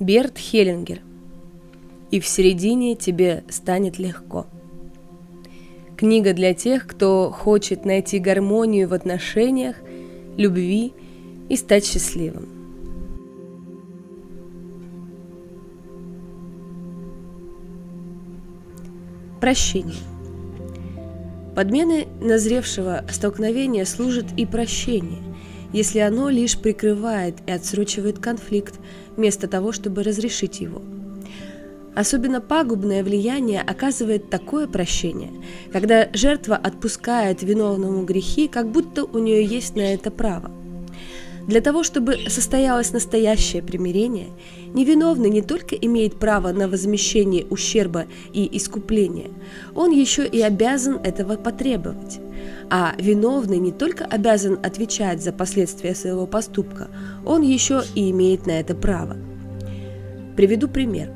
Берт Хеллингер. И в середине тебе станет легко. Книга для тех, кто хочет найти гармонию в отношениях, любви и стать счастливым. Прощение. Подменой назревшего столкновения служит и прощение, если оно лишь прикрывает и отсрочивает конфликт, вместо того, чтобы разрешить его. Особенно пагубное влияние оказывает такое прощение, когда жертва отпускает виновному грехи, как будто у нее есть на это право. Для того, чтобы состоялось настоящее примирение, невиновный не только имеет право на возмещение ущерба и искупление, он еще и обязан этого потребовать. А виновный не только обязан отвечать за последствия своего поступка, он еще и имеет на это право. Приведу пример.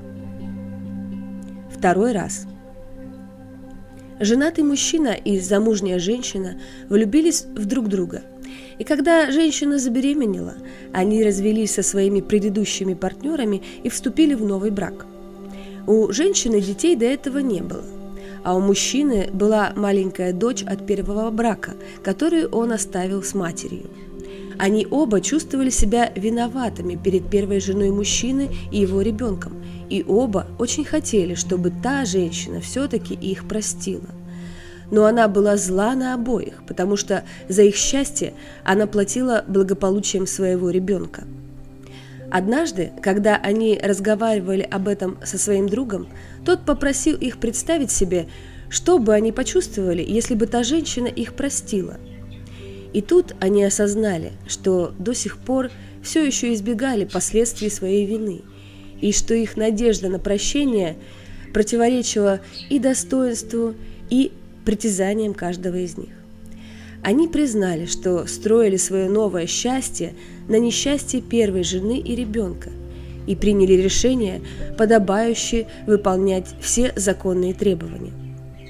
Второй раз. Женатый мужчина и замужняя женщина влюбились в друг друга. И когда женщина забеременела, они развелись со своими предыдущими партнерами и вступили в новый брак. У женщины детей до этого не было – а у мужчины была маленькая дочь от первого брака, которую он оставил с матерью. Они оба чувствовали себя виноватыми перед первой женой мужчины и его ребенком, и оба очень хотели, чтобы та женщина все-таки их простила. Но она была зла на обоих, потому что за их счастье она платила благополучием своего ребенка. Однажды, когда они разговаривали об этом со своим другом, тот попросил их представить себе, что бы они почувствовали, если бы та женщина их простила. И тут они осознали, что до сих пор все еще избегали последствий своей вины, и что их надежда на прощение противоречила и достоинству, и притязаниям каждого из них. Они признали, что строили свое новое счастье на несчастье первой жены и ребенка и приняли решение, подобающее выполнять все законные требования.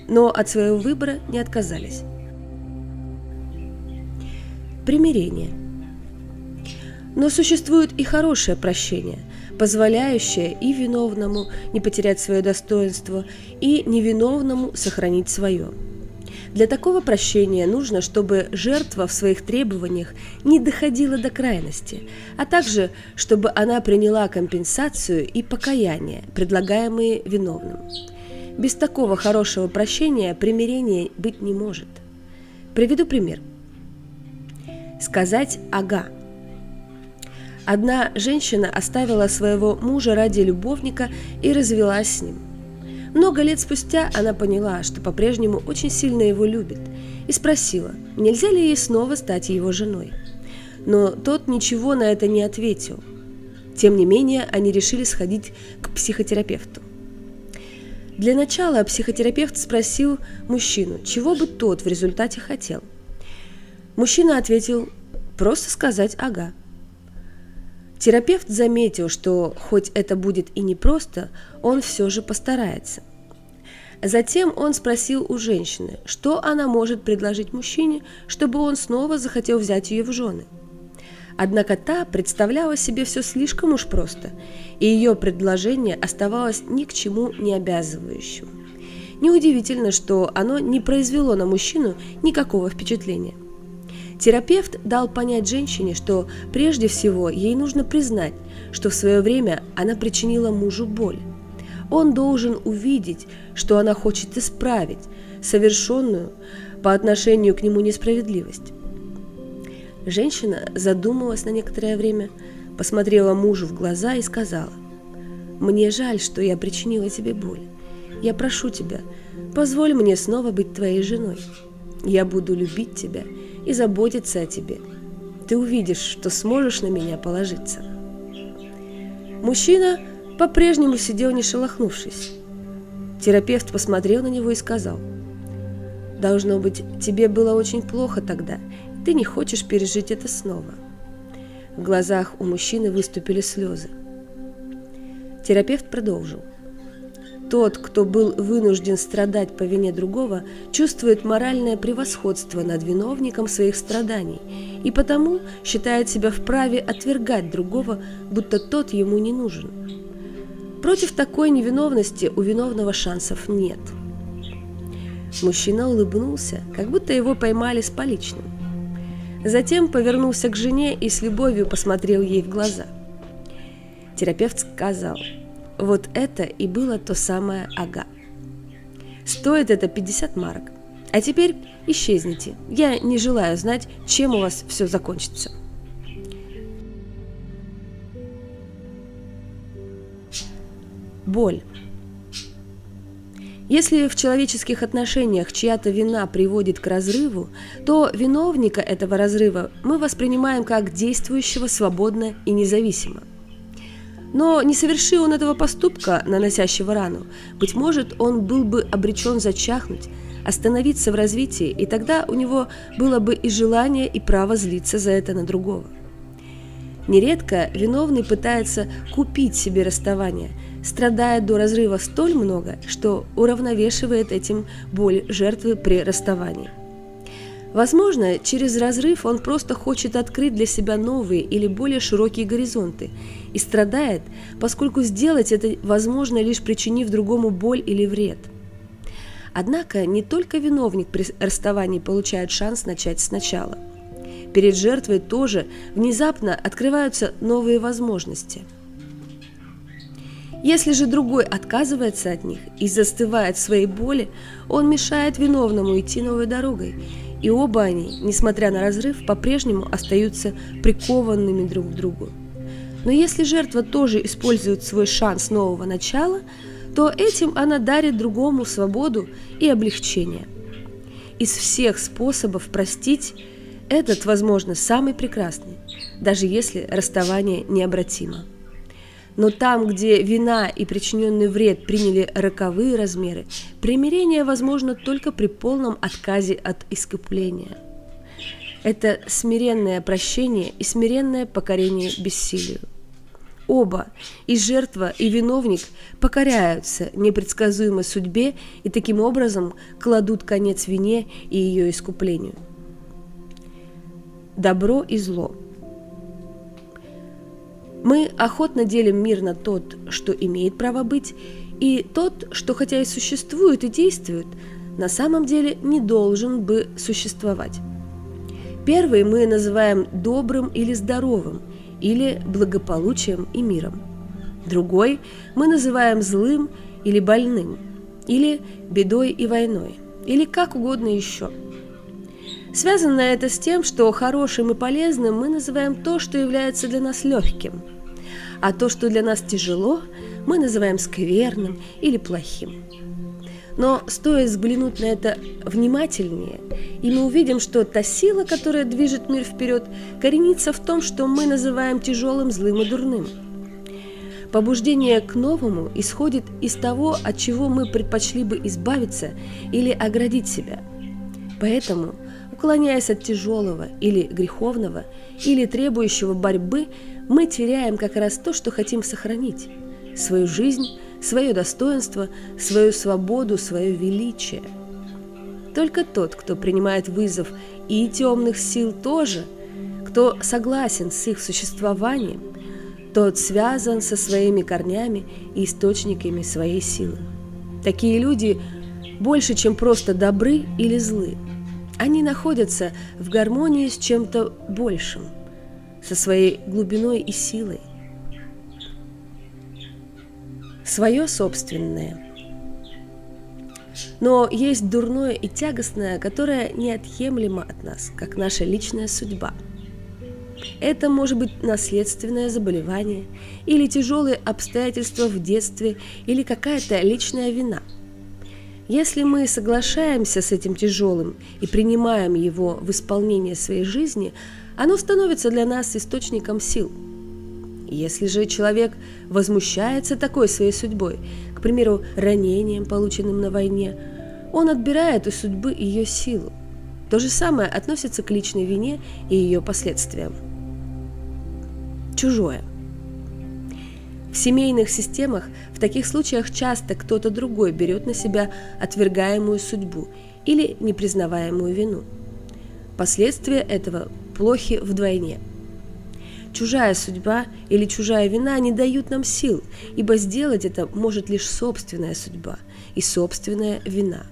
Но от своего выбора не отказались. Примирение. Но существует и хорошее прощение, позволяющее и виновному не потерять свое достоинство, и невиновному сохранить свое – для такого прощения нужно, чтобы жертва в своих требованиях не доходила до крайности, а также, чтобы она приняла компенсацию и покаяние, предлагаемые виновным. Без такого хорошего прощения примирения быть не может. Приведу пример. Сказать «ага». Одна женщина оставила своего мужа ради любовника и развелась с ним – много лет спустя она поняла, что по-прежнему очень сильно его любит, и спросила, нельзя ли ей снова стать его женой. Но тот ничего на это не ответил. Тем не менее, они решили сходить к психотерапевту. Для начала психотерапевт спросил мужчину, чего бы тот в результате хотел. Мужчина ответил, просто сказать «ага». Терапевт заметил, что хоть это будет и непросто, он все же постарается. Затем он спросил у женщины, что она может предложить мужчине, чтобы он снова захотел взять ее в жены. Однако та представляла себе все слишком уж просто, и ее предложение оставалось ни к чему не обязывающим. Неудивительно, что оно не произвело на мужчину никакого впечатления. Терапевт дал понять женщине, что прежде всего ей нужно признать, что в свое время она причинила мужу боль. Он должен увидеть, что она хочет исправить совершенную по отношению к нему несправедливость. Женщина задумалась на некоторое время, посмотрела мужу в глаза и сказала, «Мне жаль, что я причинила тебе боль. Я прошу тебя, позволь мне снова быть твоей женой. Я буду любить тебя и заботиться о тебе. Ты увидишь, что сможешь на меня положиться. Мужчина по-прежнему сидел не шелохнувшись. Терапевт посмотрел на него и сказал, «Должно быть, тебе было очень плохо тогда, ты не хочешь пережить это снова». В глазах у мужчины выступили слезы. Терапевт продолжил. Тот, кто был вынужден страдать по вине другого, чувствует моральное превосходство над виновником своих страданий и потому считает себя вправе отвергать другого, будто тот ему не нужен. Против такой невиновности у виновного шансов нет. Мужчина улыбнулся, как будто его поймали с поличным. Затем повернулся к жене и с любовью посмотрел ей в глаза. Терапевт сказал, вот это и было то самое ага. Стоит это 50 марок. А теперь исчезните. Я не желаю знать, чем у вас все закончится. Боль. Если в человеческих отношениях чья-то вина приводит к разрыву, то виновника этого разрыва мы воспринимаем как действующего свободно и независимо. Но не соверши он этого поступка, наносящего рану, быть может, он был бы обречен зачахнуть, остановиться в развитии, и тогда у него было бы и желание, и право злиться за это на другого. Нередко виновный пытается купить себе расставание, страдая до разрыва столь много, что уравновешивает этим боль жертвы при расставании. Возможно, через разрыв он просто хочет открыть для себя новые или более широкие горизонты и страдает, поскольку сделать это возможно лишь причинив другому боль или вред. Однако не только виновник при расставании получает шанс начать сначала. Перед жертвой тоже внезапно открываются новые возможности. Если же другой отказывается от них и застывает в своей боли, он мешает виновному идти новой дорогой и оба они, несмотря на разрыв, по-прежнему остаются прикованными друг к другу. Но если жертва тоже использует свой шанс нового начала, то этим она дарит другому свободу и облегчение. Из всех способов простить этот, возможно, самый прекрасный, даже если расставание необратимо. Но там, где вина и причиненный вред приняли роковые размеры, примирение возможно только при полном отказе от искупления. Это смиренное прощение и смиренное покорение бессилию. Оба, и жертва, и виновник, покоряются непредсказуемой судьбе и таким образом кладут конец вине и ее искуплению. Добро и зло – мы охотно делим мир на тот, что имеет право быть, и тот, что хотя и существует и действует, на самом деле не должен бы существовать. Первый мы называем добрым или здоровым, или благополучием и миром. Другой мы называем злым или больным, или бедой и войной, или как угодно еще. Связано это с тем, что хорошим и полезным мы называем то, что является для нас легким – а то, что для нас тяжело, мы называем скверным или плохим. Но стоит взглянуть на это внимательнее, и мы увидим, что та сила, которая движет мир вперед, коренится в том, что мы называем тяжелым, злым и дурным. Побуждение к новому исходит из того, от чего мы предпочли бы избавиться или оградить себя. Поэтому, уклоняясь от тяжелого или греховного, или требующего борьбы, мы теряем как раз то, что хотим сохранить – свою жизнь, свое достоинство, свою свободу, свое величие. Только тот, кто принимает вызов и темных сил тоже, кто согласен с их существованием, тот связан со своими корнями и источниками своей силы. Такие люди больше, чем просто добры или злы. Они находятся в гармонии с чем-то большим – со своей глубиной и силой. Свое собственное. Но есть дурное и тягостное, которое неотъемлемо от нас, как наша личная судьба. Это может быть наследственное заболевание, или тяжелые обстоятельства в детстве, или какая-то личная вина. Если мы соглашаемся с этим тяжелым и принимаем его в исполнение своей жизни – оно становится для нас источником сил. Если же человек возмущается такой своей судьбой, к примеру, ранением, полученным на войне, он отбирает у судьбы ее силу. То же самое относится к личной вине и ее последствиям. Чужое. В семейных системах в таких случаях часто кто-то другой берет на себя отвергаемую судьбу или непризнаваемую вину. Последствия этого плохи вдвойне. Чужая судьба или чужая вина не дают нам сил, ибо сделать это может лишь собственная судьба и собственная вина.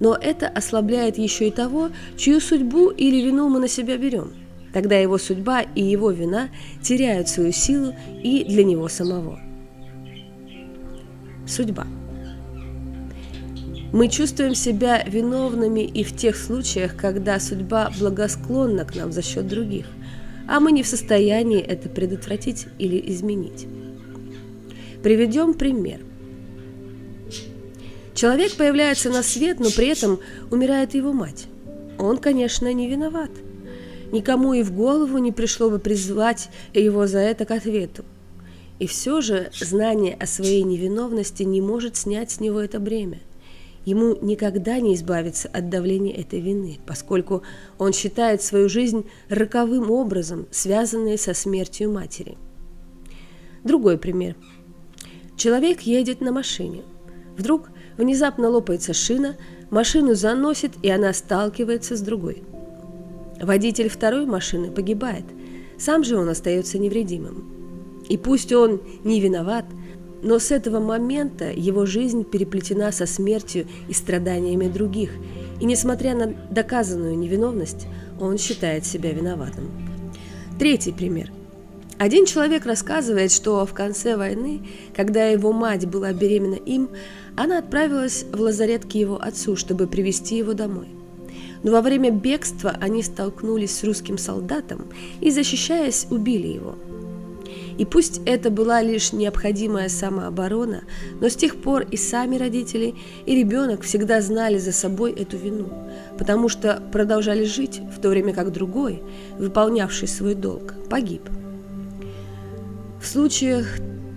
Но это ослабляет еще и того, чью судьбу или вину мы на себя берем. Тогда его судьба и его вина теряют свою силу и для него самого. Судьба. Мы чувствуем себя виновными и в тех случаях, когда судьба благосклонна к нам за счет других – а мы не в состоянии это предотвратить или изменить. Приведем пример. Человек появляется на свет, но при этом умирает его мать. Он, конечно, не виноват. Никому и в голову не пришло бы призвать его за это к ответу. И все же знание о своей невиновности не может снять с него это бремя – ему никогда не избавиться от давления этой вины, поскольку он считает свою жизнь роковым образом, связанной со смертью матери. Другой пример. Человек едет на машине. Вдруг внезапно лопается шина, машину заносит, и она сталкивается с другой. Водитель второй машины погибает, сам же он остается невредимым. И пусть он не виноват – но с этого момента его жизнь переплетена со смертью и страданиями других, и несмотря на доказанную невиновность, он считает себя виноватым. Третий пример. Один человек рассказывает, что в конце войны, когда его мать была беременна им, она отправилась в лазарет к его отцу, чтобы привести его домой. Но во время бегства они столкнулись с русским солдатом и, защищаясь, убили его – и пусть это была лишь необходимая самооборона, но с тех пор и сами родители, и ребенок всегда знали за собой эту вину, потому что продолжали жить, в то время как другой, выполнявший свой долг, погиб. В случаях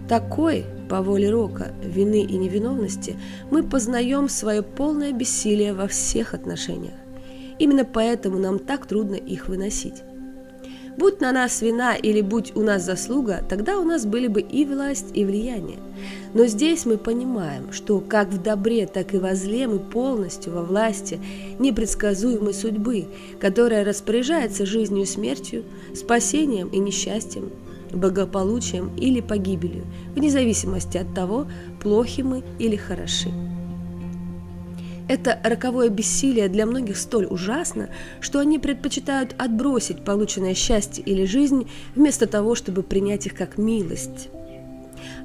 такой, по воле Рока, вины и невиновности, мы познаем свое полное бессилие во всех отношениях. Именно поэтому нам так трудно их выносить. Будь на нас вина или будь у нас заслуга, тогда у нас были бы и власть, и влияние. Но здесь мы понимаем, что как в добре, так и во зле мы полностью во власти непредсказуемой судьбы, которая распоряжается жизнью и смертью, спасением и несчастьем, благополучием или погибелью, вне зависимости от того, плохи мы или хороши. Это роковое бессилие для многих столь ужасно, что они предпочитают отбросить полученное счастье или жизнь вместо того, чтобы принять их как милость.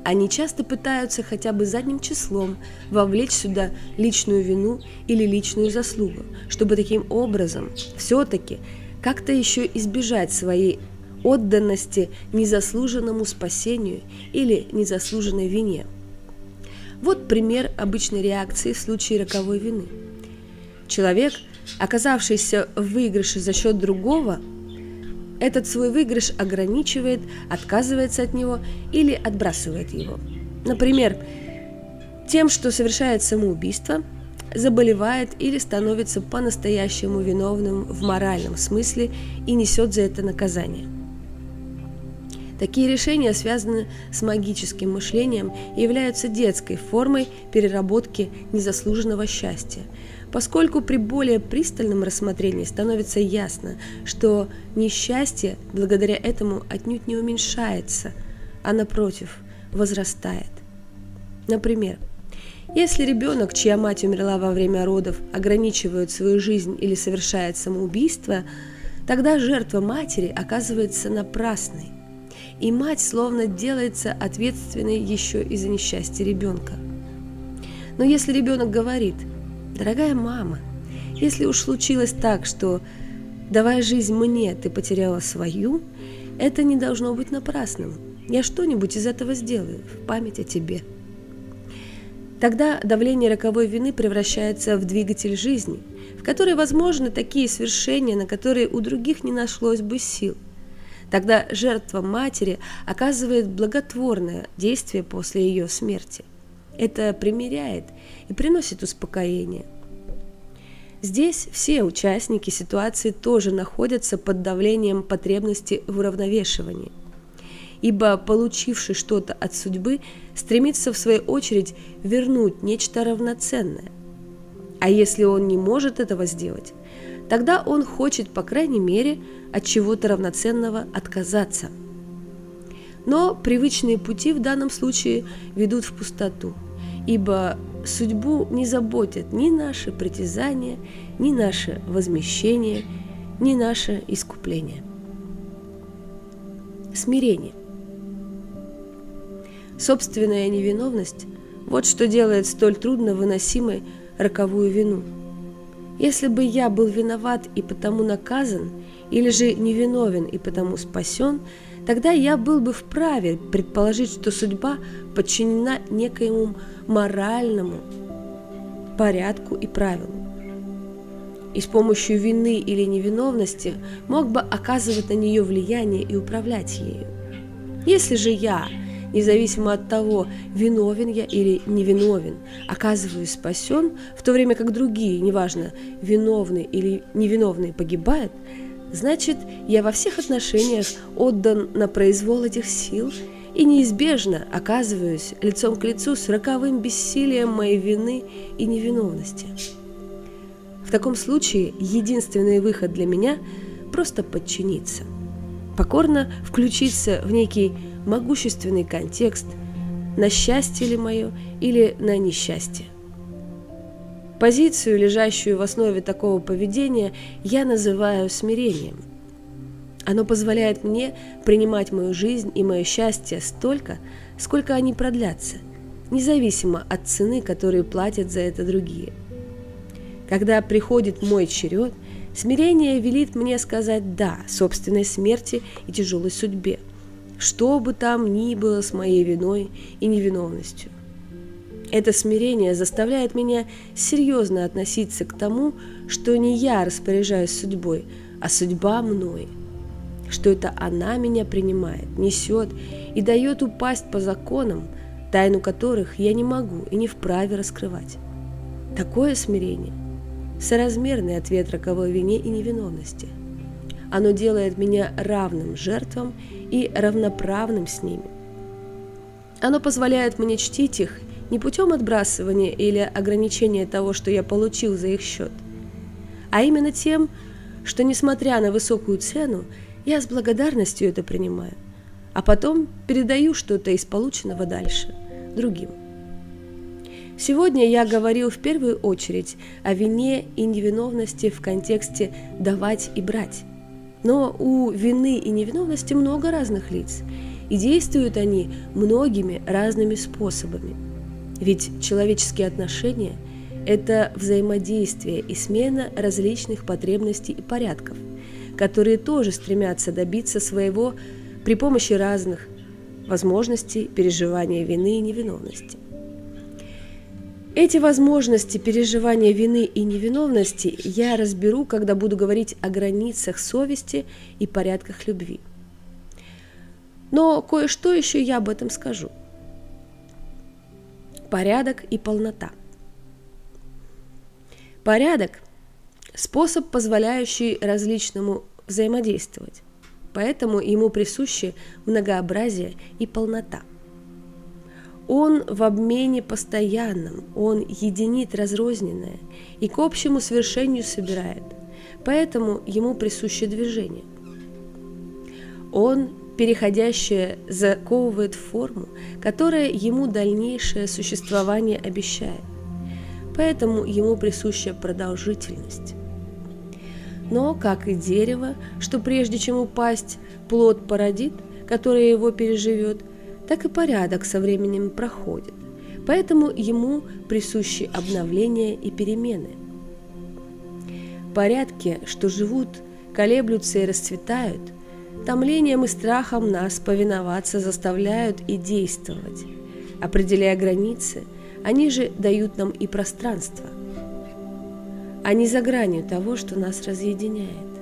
Они часто пытаются хотя бы задним числом вовлечь сюда личную вину или личную заслугу, чтобы таким образом все-таки как-то еще избежать своей отданности незаслуженному спасению или незаслуженной вине. Вот пример обычной реакции в случае роковой вины. Человек, оказавшийся в выигрыше за счет другого, этот свой выигрыш ограничивает, отказывается от него или отбрасывает его. Например, тем, что совершает самоубийство, заболевает или становится по-настоящему виновным в моральном смысле и несет за это наказание. Такие решения связаны с магическим мышлением и являются детской формой переработки незаслуженного счастья, поскольку при более пристальном рассмотрении становится ясно, что несчастье благодаря этому отнюдь не уменьшается, а напротив возрастает. Например, если ребенок, чья мать умерла во время родов, ограничивает свою жизнь или совершает самоубийство, тогда жертва матери оказывается напрасной – и мать словно делается ответственной еще и за несчастье ребенка. Но если ребенок говорит, дорогая мама, если уж случилось так, что давая жизнь мне, ты потеряла свою, это не должно быть напрасным. Я что-нибудь из этого сделаю в память о тебе. Тогда давление роковой вины превращается в двигатель жизни, в которой возможны такие свершения, на которые у других не нашлось бы сил – Тогда жертва матери оказывает благотворное действие после ее смерти. Это примиряет и приносит успокоение. Здесь все участники ситуации тоже находятся под давлением потребности в уравновешивании. Ибо получивший что-то от судьбы стремится в свою очередь вернуть нечто равноценное. А если он не может этого сделать, тогда он хочет, по крайней мере, от чего-то равноценного отказаться. Но привычные пути в данном случае ведут в пустоту, ибо судьбу не заботят ни наши притязания, ни наше возмещение, ни наше искупление. Смирение. Собственная невиновность – вот что делает столь трудно выносимой роковую вину. Если бы я был виноват и потому наказан, или же невиновен и потому спасен, тогда я был бы вправе предположить, что судьба подчинена некоему моральному порядку и правилу. И с помощью вины или невиновности мог бы оказывать на нее влияние и управлять ею. Если же я независимо от того, виновен я или невиновен, оказываюсь спасен, в то время как другие, неважно, виновны или невиновные, погибают, значит, я во всех отношениях отдан на произвол этих сил и неизбежно оказываюсь лицом к лицу с роковым бессилием моей вины и невиновности. В таком случае единственный выход для меня – просто подчиниться, покорно включиться в некий могущественный контекст, на счастье ли мое или на несчастье. Позицию, лежащую в основе такого поведения, я называю смирением. Оно позволяет мне принимать мою жизнь и мое счастье столько, сколько они продлятся, независимо от цены, которую платят за это другие. Когда приходит мой черед, смирение велит мне сказать «да» собственной смерти и тяжелой судьбе – что бы там ни было с моей виной и невиновностью. Это смирение заставляет меня серьезно относиться к тому, что не я распоряжаюсь судьбой, а судьба мной, что это она меня принимает, несет и дает упасть по законам, тайну которых я не могу и не вправе раскрывать. Такое смирение – соразмерный ответ роковой вине и невиновности. Оно делает меня равным жертвам и равноправным с ними. Оно позволяет мне чтить их не путем отбрасывания или ограничения того, что я получил за их счет, а именно тем, что, несмотря на высокую цену, я с благодарностью это принимаю, а потом передаю что-то из полученного дальше другим. Сегодня я говорил в первую очередь о вине и невиновности в контексте «давать и брать». Но у вины и невиновности много разных лиц, и действуют они многими разными способами. Ведь человеческие отношения – это взаимодействие и смена различных потребностей и порядков, которые тоже стремятся добиться своего при помощи разных возможностей переживания вины и невиновности. Эти возможности переживания вины и невиновности я разберу, когда буду говорить о границах совести и порядках любви. Но кое-что еще я об этом скажу. Порядок и полнота. Порядок – способ, позволяющий различному взаимодействовать, поэтому ему присущи многообразие и полнота – он в обмене постоянном, он единит разрозненное и к общему свершению собирает, поэтому ему присуще движение. Он, переходящее, заковывает форму, которая ему дальнейшее существование обещает, поэтому ему присуща продолжительность. Но, как и дерево, что прежде чем упасть, плод породит, которое его переживет – так и порядок со временем проходит, поэтому ему присущи обновления и перемены. Порядки, что живут, колеблются и расцветают, томлением и страхом нас повиноваться заставляют и действовать. Определяя границы, они же дают нам и пространство. Они за гранью того, что нас разъединяет.